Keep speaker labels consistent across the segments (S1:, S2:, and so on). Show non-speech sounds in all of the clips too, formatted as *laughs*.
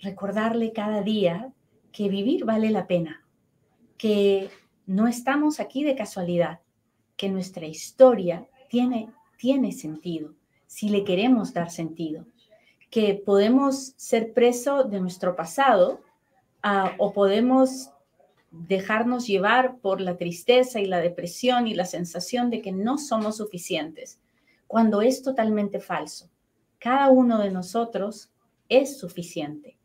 S1: recordarle cada día que vivir vale la pena, que no estamos aquí de casualidad, que nuestra historia tiene, tiene sentido, si le queremos dar sentido, que podemos ser preso de nuestro pasado ah, o podemos dejarnos llevar por la tristeza y la depresión y la sensación de que no somos suficientes, cuando es totalmente falso. Cada uno de nosotros es suficiente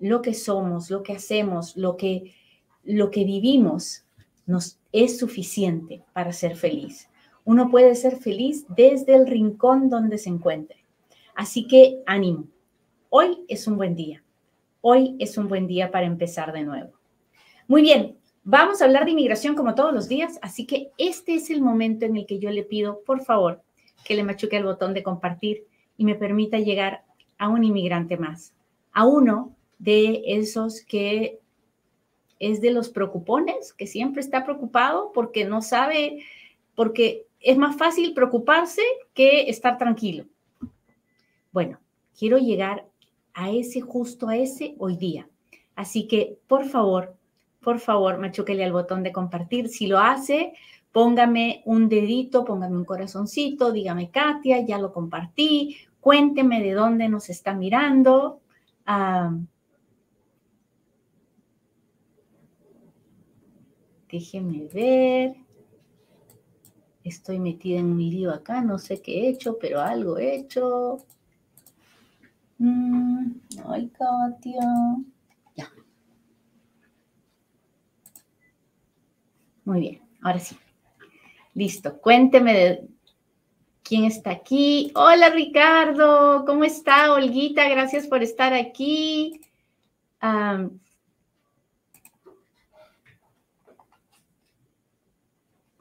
S1: lo que somos, lo que hacemos, lo que, lo que vivimos, nos es suficiente para ser feliz. Uno puede ser feliz desde el rincón donde se encuentre. Así que ánimo. Hoy es un buen día. Hoy es un buen día para empezar de nuevo. Muy bien, vamos a hablar de inmigración como todos los días, así que este es el momento en el que yo le pido, por favor, que le machuque el botón de compartir y me permita llegar a un inmigrante más, a uno de esos que es de los preocupones, que siempre está preocupado porque no sabe, porque es más fácil preocuparse que estar tranquilo. Bueno, quiero llegar a ese, justo a ese hoy día. Así que, por favor, por favor, machúquele al botón de compartir. Si lo hace, póngame un dedito, póngame un corazoncito, dígame, Katia, ya lo compartí, cuénteme de dónde nos está mirando. Ah, Déjenme ver. Estoy metida en un lío acá, no sé qué he hecho, pero algo he hecho. Mm, ay, Katia. Ya. Muy bien, ahora sí. Listo, cuénteme quién está aquí. Hola, Ricardo, ¿cómo está? Olguita, gracias por estar aquí.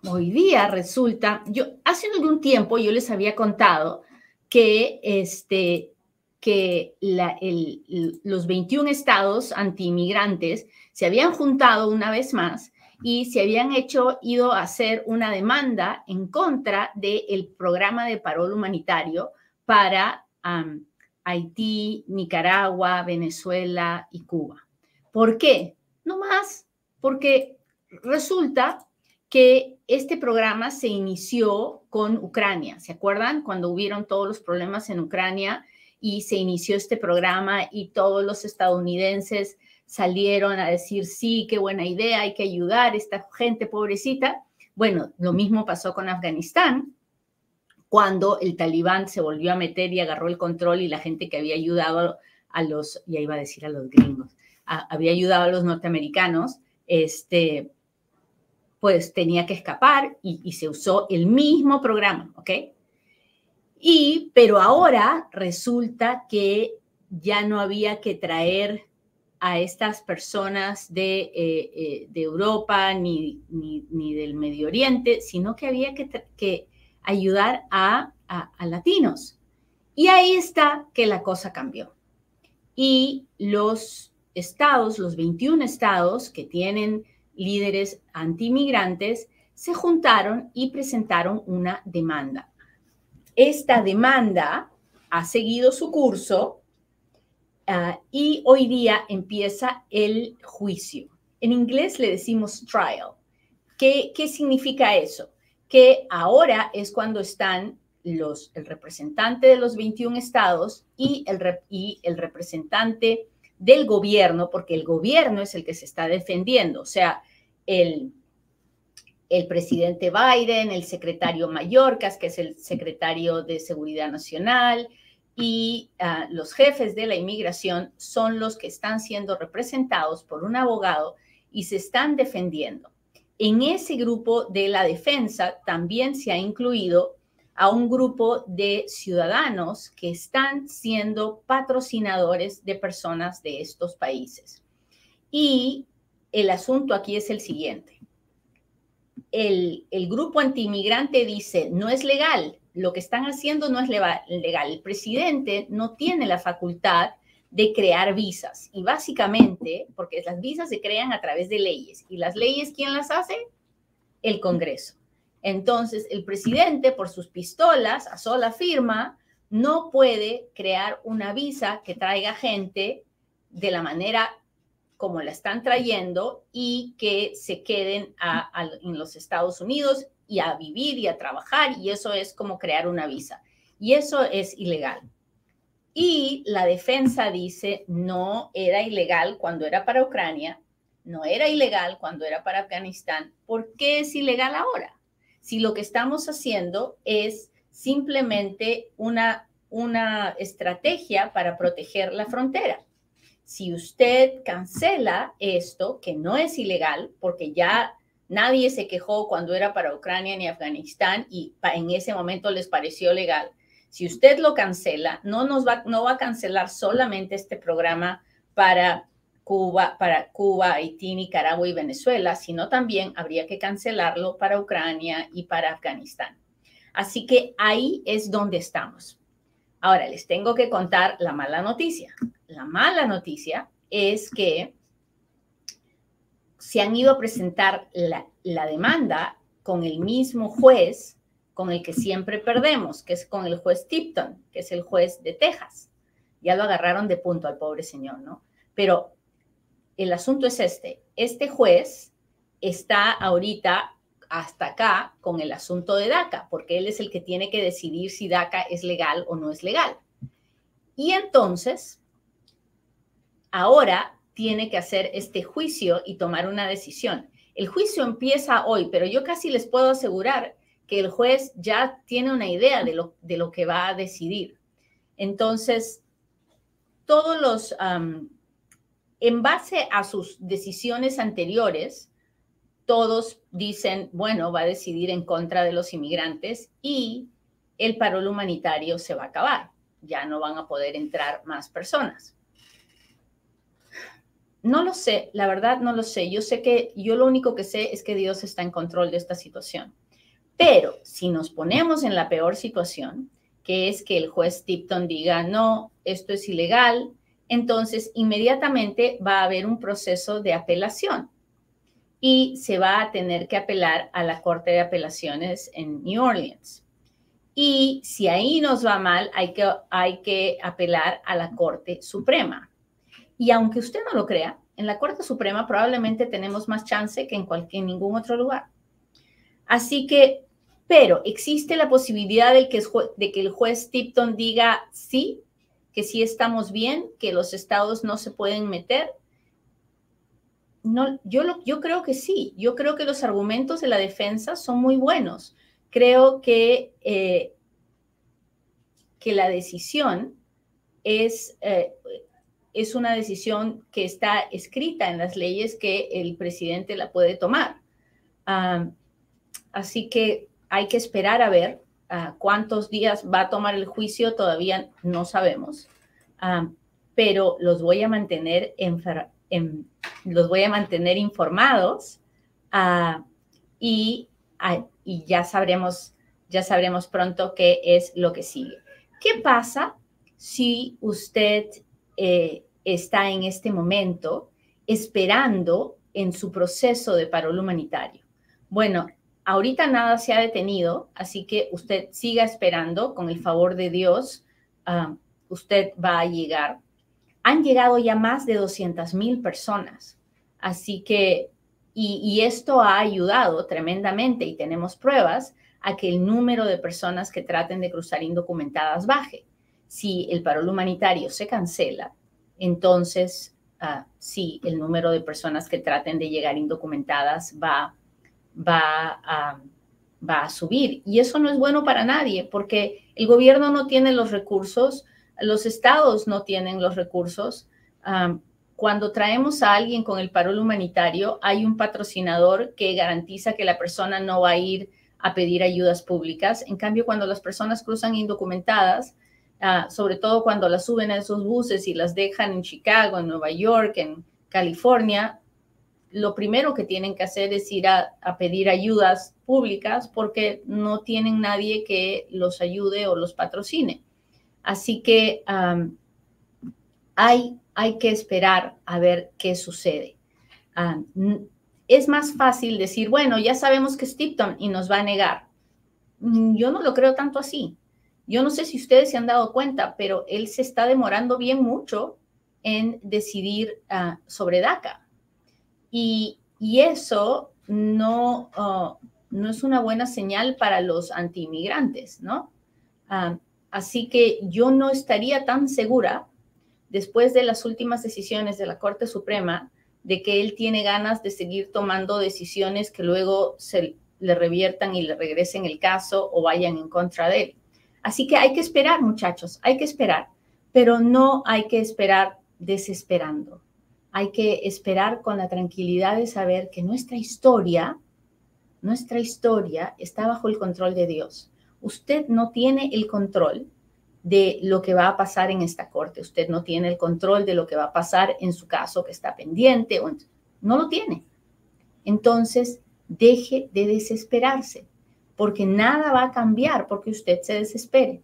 S1: Hoy día resulta, yo hace algún tiempo yo les había contado que, este, que los 21 estados antiinmigrantes se habían juntado una vez más y se habían hecho, ido a hacer una demanda en contra del programa de parol humanitario para Haití, Nicaragua, Venezuela y Cuba. ¿Por qué? No más, porque resulta que este programa se inició con Ucrania. ¿Se acuerdan cuando hubieron todos los problemas en Ucrania y se inició este programa y todos los estadounidenses salieron a decir, sí, qué buena idea, hay que ayudar a esta gente pobrecita? Bueno, lo mismo pasó con Afganistán, cuando el talibán se volvió a meter y agarró el control y la gente que había ayudado a los, ya iba a decir a los gringos, había ayudado a los norteamericanos, este, pues tenía que escapar y, se usó el mismo programa, ¿ok? Y, pero ahora resulta que ya no había que traer a estas personas de, eh, eh, de Europa ni, ni, del Medio Oriente, sino que había que, que ayudar a, a, a, latinos. Y ahí está que la cosa cambió. Y los estados, los 21 estados que tienen líderes antimigrantes se juntaron y presentaron una demanda. Esta demanda ha seguido su curso ah, y hoy día empieza el juicio. En inglés le decimos trial. ¿Qué, qué significa eso? Que ahora es cuando están los, el representante de los 21 estados y el, y el representante del gobierno, porque el gobierno es el que se está defendiendo. O sea, el, el presidente Biden, el secretario Mayorkas, que es el secretario de Seguridad Nacional, y ah, los jefes de la inmigración son los que están siendo representados por un abogado y se están defendiendo. En ese grupo de la defensa también se ha incluido a un grupo de ciudadanos que están siendo patrocinadores de personas de estos países. Y el asunto aquí es el siguiente. El, grupo antimigrante dice, no es legal, lo que están haciendo no es legal. El presidente no tiene la facultad de crear visas. Y básicamente, porque las visas se crean a través de leyes. ¿Y las leyes quién las hace? El Congreso. Entonces, el presidente, por sus pistolas, a sola firma, no puede crear una visa que traiga gente de la manera como la están trayendo y que se queden en los Estados Unidos y a vivir y a trabajar. Y eso es como crear una visa. Y eso es ilegal. Y la defensa dice, no era ilegal cuando era para Ucrania, no era ilegal cuando era para Afganistán. ¿Por qué es ilegal ahora? Si lo que estamos haciendo es simplemente una, una estrategia para proteger la frontera. Si usted cancela esto, que no es ilegal, porque ya nadie se quejó cuando era para Ucrania ni Afganistán y en ese momento les pareció legal, si usted lo cancela, no, nos va, no va a cancelar solamente este programa para Cuba, para Cuba, Haití, Nicaragua y Venezuela, sino también habría que cancelarlo para Ucrania y para Afganistán. Así que ahí es donde estamos. Ahora les tengo que contar la mala noticia. La mala noticia es que se han ido a presentar la, demanda con el mismo juez con el que siempre perdemos, que es con el juez Tipton, que es el juez de Texas. Ya lo agarraron de punto al pobre señor, ¿no? Pero el asunto es este. Este juez está ahorita hasta acá con el asunto de DACA, porque él es el que tiene que decidir si DACA es legal o no es legal. Y entonces, ahora tiene que hacer este juicio y tomar una decisión. El juicio empieza hoy, pero yo casi les puedo asegurar que el juez ya tiene una idea de lo, de lo que va a decidir. Entonces, todos los, en base a sus decisiones anteriores, todos dicen, bueno, va a decidir en contra de los inmigrantes y el parol humanitario se va a acabar. Ya no van a poder entrar más personas. No lo sé, la verdad no lo sé. Yo sé que yo lo único que sé es que Dios está en control de esta situación. Pero si nos ponemos en la peor situación, que es que el juez Tipton diga, no, esto es ilegal, entonces inmediatamente va a haber un proceso de apelación y se va a tener que apelar a la Corte de Apelaciones en New Orleans. Y si ahí nos va mal, hay que, hay que apelar a la Corte Suprema. Y aunque usted no lo crea, en la Corte Suprema probablemente tenemos más chance que en, cualquier, ningún otro lugar. Así que pero existe la posibilidad de que, de que el juez Tipton diga sí, que sí estamos bien, que los estados no se pueden meter. No, yo, yo creo que sí, yo creo que los argumentos de la defensa son muy buenos. Creo que, eh, que la decisión es, eh, es una decisión que está escrita en las leyes que el presidente la puede tomar. Ah, así que hay que esperar a ver ah, cuántos días va a tomar el juicio, todavía no sabemos, ah, pero los voy a mantener, en, los voy a mantener informados ah, y, y, ya sabremos, ya sabremos pronto qué es lo que sigue. ¿Qué pasa si usted eh, está en este momento esperando en su proceso de paro humanitario? Bueno, Ahorita nada se ha detenido, así que usted siga esperando, con el favor de Dios, ah, usted va a llegar. Han llegado ya más de 200 mil personas, así que, y, esto ha ayudado tremendamente y tenemos pruebas a que el número de personas que traten de cruzar indocumentadas baje. Si el parol humanitario se cancela, entonces uh, sí, el número de personas que traten de llegar indocumentadas va va va a subir. Y eso no es bueno para nadie porque el gobierno no tiene los recursos, los estados no tienen los recursos. cuando traemos a alguien con el parol humanitario, hay un patrocinador que garantiza que la persona no va a ir a pedir ayudas públicas. En cambio, cuando las personas cruzan indocumentadas, ah, sobre todo cuando las suben a esos buses y las dejan en Chicago, en Nueva York, en California, lo primero que tienen que hacer es ir a, pedir ayudas públicas porque no tienen nadie que los ayude o los patrocine. Así que hay, hay que esperar a ver qué sucede. es más fácil decir, bueno, ya sabemos que es Tipton y nos va a negar. Mm, yo no lo creo tanto así. Yo no sé si ustedes se han dado cuenta, pero él se está demorando bien mucho en decidir ah, sobre DACA. Y, eso no, ah, no es una buena señal para los antiinmigrantes, ¿no? Así que yo no estaría tan segura, después de las últimas decisiones de la Corte Suprema, de que él tiene ganas de seguir tomando decisiones que luego se le reviertan y le regresen el caso o vayan en contra de él. Así que hay que esperar, muchachos, hay que esperar, pero no hay que esperar desesperando. Hay que esperar con la tranquilidad de saber que nuestra historia, nuestra historia está bajo el control de Dios. Usted no tiene el control de lo que va a pasar en esta corte. Usted no tiene el control de lo que va a pasar en su caso que está pendiente. No lo tiene. Entonces, deje de desesperarse, porque nada va a cambiar porque usted se desespere.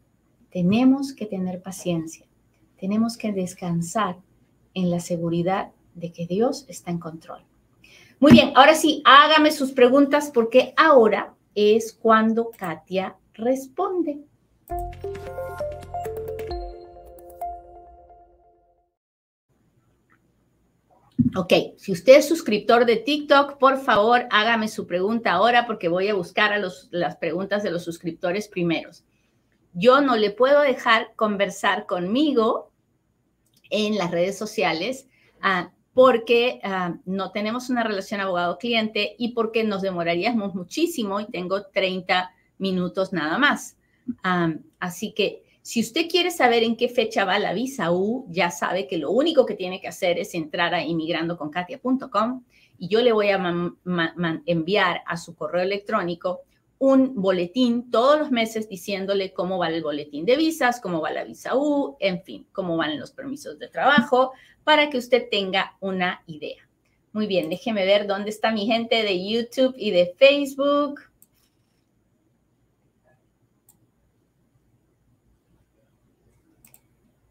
S1: Tenemos que tener paciencia. Tenemos que descansar en la seguridad de que Dios está en control. Muy bien, ahora sí, hágame sus preguntas porque ahora es cuando Katia responde. Ok, si usted es suscriptor de TikTok, por favor, hágame su pregunta ahora porque voy a buscar a las preguntas de los suscriptores primeros. Yo no le puedo dejar conversar conmigo en las redes sociales ah, porque ah, no tenemos una relación abogado-cliente y porque nos demoraríamos muchísimo y tengo 30 minutos nada más. Así que si usted quiere saber en qué fecha va la visa U, ya sabe que lo único que tiene que hacer es entrar a inmigrandoconkatia.com y yo le voy a enviar a su correo electrónico un boletín todos los meses diciéndole cómo va el boletín de visas, cómo va la visa U, en fin, cómo van los permisos de trabajo, para que usted tenga una idea. Muy bien, déjeme ver dónde está mi gente de YouTube y de Facebook.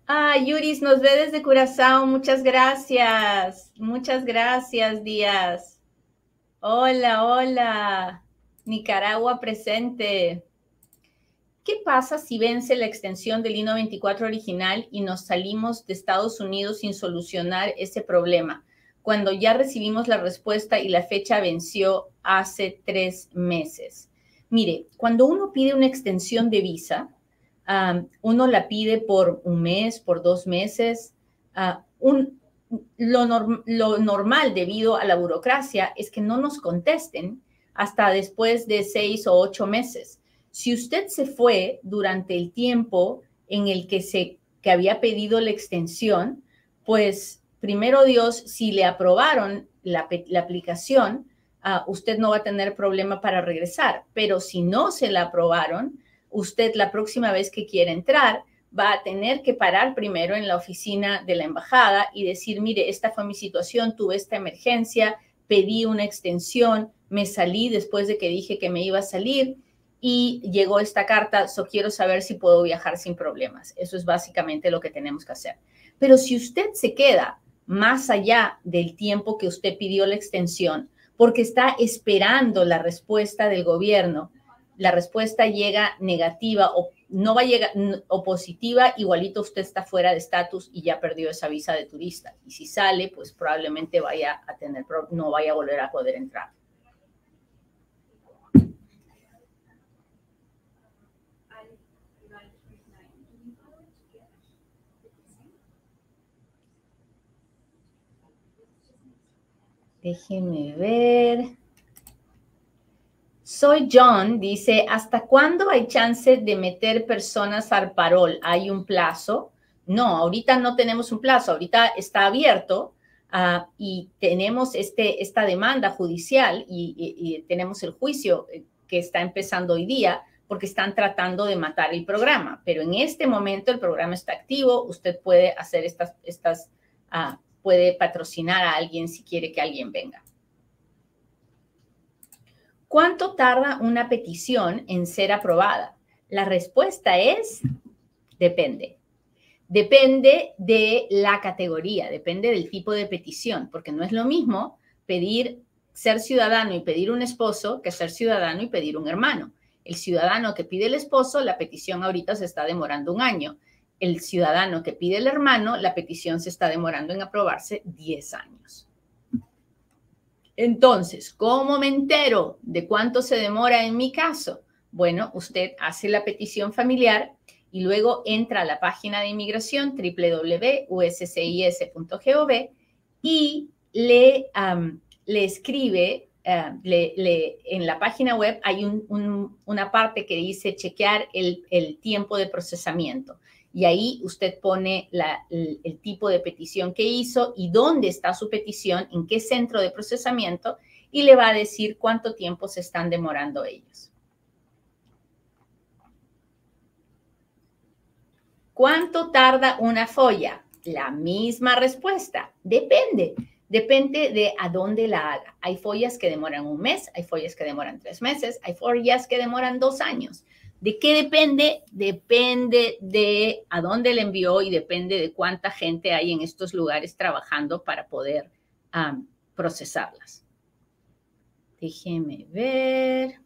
S1: Ah, Yuris nos ve desde Curazao. Muchas gracias. Muchas gracias, Díaz. Hola, hola. Nicaragua presente. ¿Qué pasa si vence la extensión del INO 24 original y nos salimos de Estados Unidos sin solucionar ese problema? Cuando ya recibimos la respuesta y la fecha venció hace tres meses. Mire, cuando uno pide una extensión de visa, uno la pide por un mes, por dos meses. Ah, lo, normal debido a la burocracia es que no nos contesten hasta después de seis o ocho meses. Si usted se fue durante el tiempo en el que se que había pedido la extensión, pues primero Dios, si le aprobaron la, aplicación, uh, usted no va a tener problema para regresar. Pero si no se la aprobaron, usted la próxima vez que quiera entrar va a tener que parar primero en la oficina de la embajada y decir, mire, esta fue mi situación, tuve esta emergencia, pedí una extensión, me salí después de que dije que me iba a salir y llegó esta carta, so quiero saber si puedo viajar sin problemas. Eso es básicamente lo que tenemos que hacer. Pero si usted se queda más allá del tiempo que usted pidió la extensión, porque está esperando la respuesta del gobierno, la respuesta llega negativa o no va a llegar o positiva, igualito usted está fuera de estatus y ya perdió esa visa de turista. Y si sale, pues probablemente vaya a tener, no vaya a volver a poder entrar. Déjenme ver. Soy John, dice, ¿hasta cuándo hay chance de meter personas al parol? ¿Hay un plazo? No, ahorita no tenemos un plazo, ahorita está abierto ah, y tenemos este, esta demanda judicial y, tenemos el juicio eh, que está empezando hoy día porque están tratando de matar el programa, pero en este momento el programa está activo, usted puede hacer estas, estas ah, puede patrocinar a alguien si quiere que alguien venga. ¿Cuánto tarda una petición en ser aprobada? La respuesta es, depende. Depende de la categoría, depende del tipo de petición, porque no es lo mismo pedir ser ciudadano y pedir un esposo que ser ciudadano y pedir un hermano. El ciudadano que pide el esposo, la petición ahorita se está demorando un año. El ciudadano que pide el hermano, la petición se está demorando en aprobarse 10 años. Entonces, ¿cómo me entero de cuánto se demora en mi caso? Bueno, usted hace la petición familiar y luego entra a la página de inmigración www.uscis.gov y le, le escribe, le, en la página web hay una parte que dice chequear el, tiempo de procesamiento. Y ahí usted pone el, el tipo de petición que hizo y dónde está su petición, en qué centro de procesamiento, y le va a decir cuánto tiempo se están demorando ellos. ¿Cuánto tarda una folla? La misma respuesta. Depende. Depende de a dónde la haga. Hay follas que demoran un mes, hay follas que demoran tres meses, hay follas que demoran dos años. ¿De qué depende? Depende de a dónde le envió y depende de cuánta gente hay en estos lugares trabajando para poder procesarlas. Déjeme ver.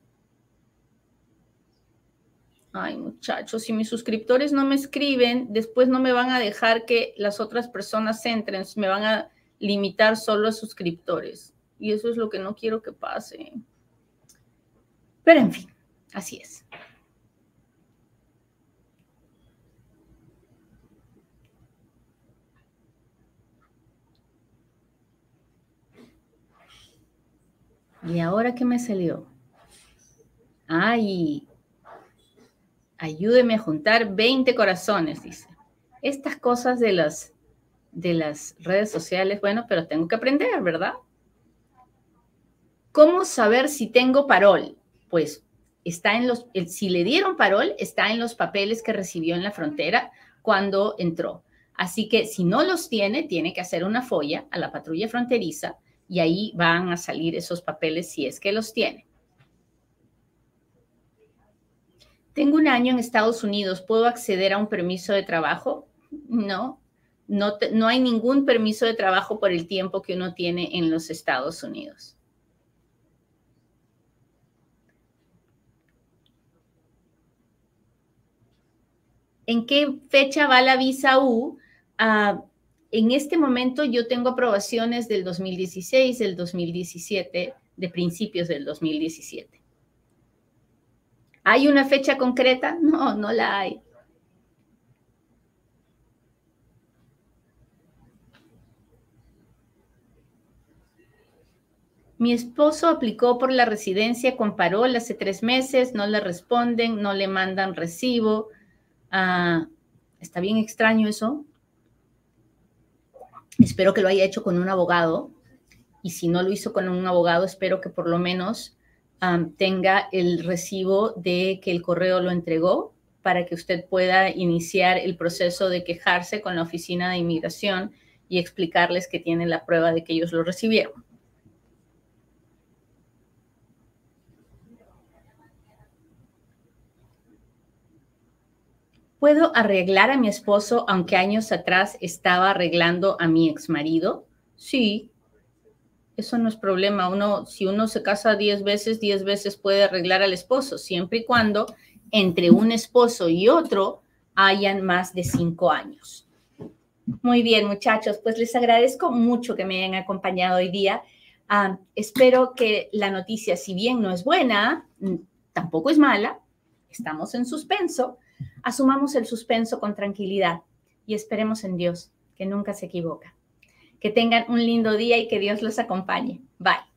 S1: Ay, muchachos, si mis suscriptores no me escriben, después no me van a dejar que las otras personas entren, me van a limitar solo a suscriptores. Y eso es lo que no quiero que pase. Pero en fin, así es. ¿Y ahora qué me salió? Ay, ayúdeme a juntar 20 corazones, dice. Estas cosas de las, de las redes sociales, bueno, pero tengo que aprender, ¿verdad? ¿Cómo saber si tengo parol? Pues está en los, si le dieron parol, está en los papeles que recibió en la frontera cuando entró. Así que si no los tiene, tiene que hacer una folla a la patrulla fronteriza y ahí van a salir esos papeles si es que los tiene. Tengo un año en Estados Unidos, ¿puedo acceder a un permiso de trabajo? No, no, no hay ningún permiso de trabajo por el tiempo que uno tiene en los Estados Unidos. ¿En qué fecha va la visa U? Ah, en este momento yo tengo aprobaciones del 2016, del 2017, de principios del 2017. ¿Hay una fecha concreta? *laughs* No, no la hay. Mi esposo aplicó por la residencia con parol hace tres meses, no le responden, no le mandan recibo. Ah, está bien extraño eso. Espero que lo haya hecho con un abogado. Y si no lo hizo con un abogado, espero que por lo menos tenga el recibo de que el correo lo entregó para que usted pueda iniciar el proceso de quejarse con la oficina de inmigración y explicarles que tienen la prueba de que ellos lo recibieron. ¿Puedo arreglar a mi esposo aunque años atrás estaba arreglando a mi exmarido? Sí, eso no es problema. Uno, si uno se casa 10 veces, 10 veces puede arreglar al esposo, siempre y cuando entre un esposo y otro hayan más de 5 años. Muy bien, muchachos, pues les agradezco mucho que me hayan acompañado hoy día. Ah, espero que la noticia, si bien no es buena, mm, tampoco es mala, estamos en suspenso, asumamos el suspenso con tranquilidad y esperemos en Dios, que nunca se equivoca. Que tengan un lindo día y que Dios los acompañe. Bye.